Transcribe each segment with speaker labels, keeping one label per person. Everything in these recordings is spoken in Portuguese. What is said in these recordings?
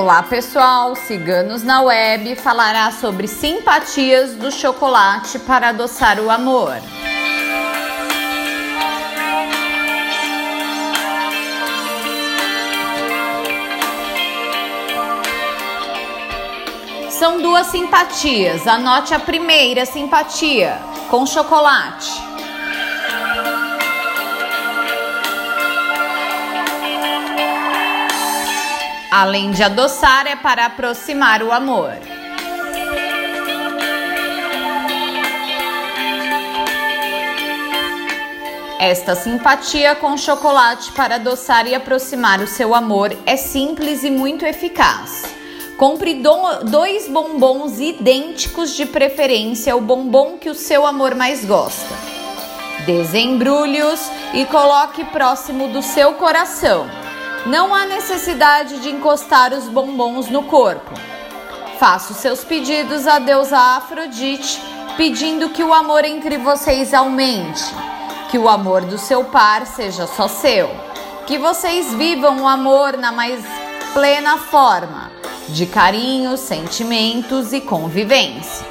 Speaker 1: Olá pessoal, Ciganos na Web falará sobre simpatias do chocolate para adoçar o amor. São duas simpatias. Anote a primeira simpatia com chocolate. Além de adoçar, é para aproximar o amor. Esta simpatia com chocolate para adoçar e aproximar o seu amor é simples e muito eficaz. Compre do, dois bombons idênticos de preferência, o bombom que o seu amor mais gosta. Desembrulhe-os e coloque próximo do seu coração. Não há necessidade de encostar os bombons no corpo. Faça os seus pedidos a deusa Afrodite, pedindo que o amor entre vocês aumente, que o amor do seu par seja só seu, que vocês vivam o amor na mais plena forma, de carinho, sentimentos e convivência.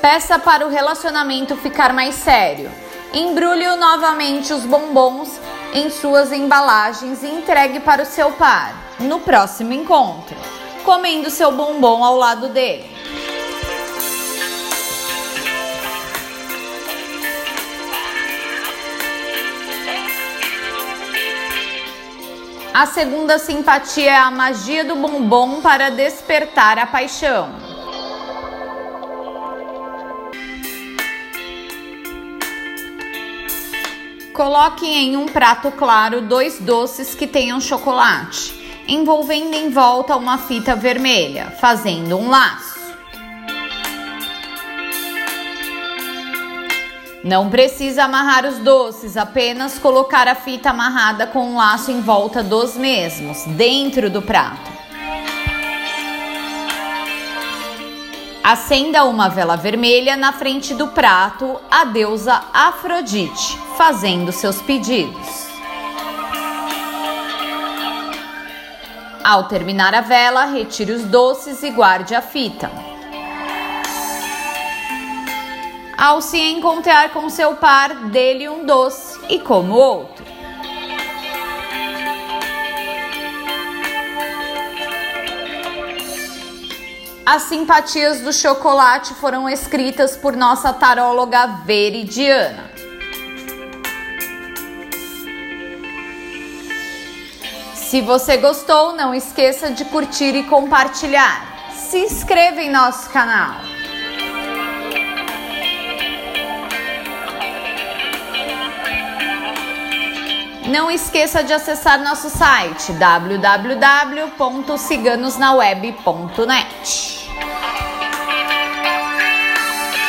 Speaker 1: Peça para o relacionamento ficar mais sério Embrulhe novamente os bombons em suas embalagens e entregue para o seu par no próximo encontro, comendo seu bombom ao lado dele. A segunda simpatia é a magia do bombom para despertar a paixão. Coloque em um prato claro dois doces que tenham chocolate, envolvendo em volta uma fita vermelha, fazendo um laço. Não precisa amarrar os doces, apenas colocar a fita amarrada com um laço em volta dos mesmos, dentro do prato. Acenda uma vela vermelha na frente do prato a deusa Afrodite, fazendo seus pedidos. Ao terminar a vela, retire os doces e guarde a fita. Ao se encontrar com seu par, dê-lhe um doce e como outro. As simpatias do chocolate foram escritas por nossa taróloga Veridiana. Se você gostou, não esqueça de curtir e compartilhar. Se inscreva em nosso canal. Não esqueça de acessar nosso site www.ciganosnaweb.net.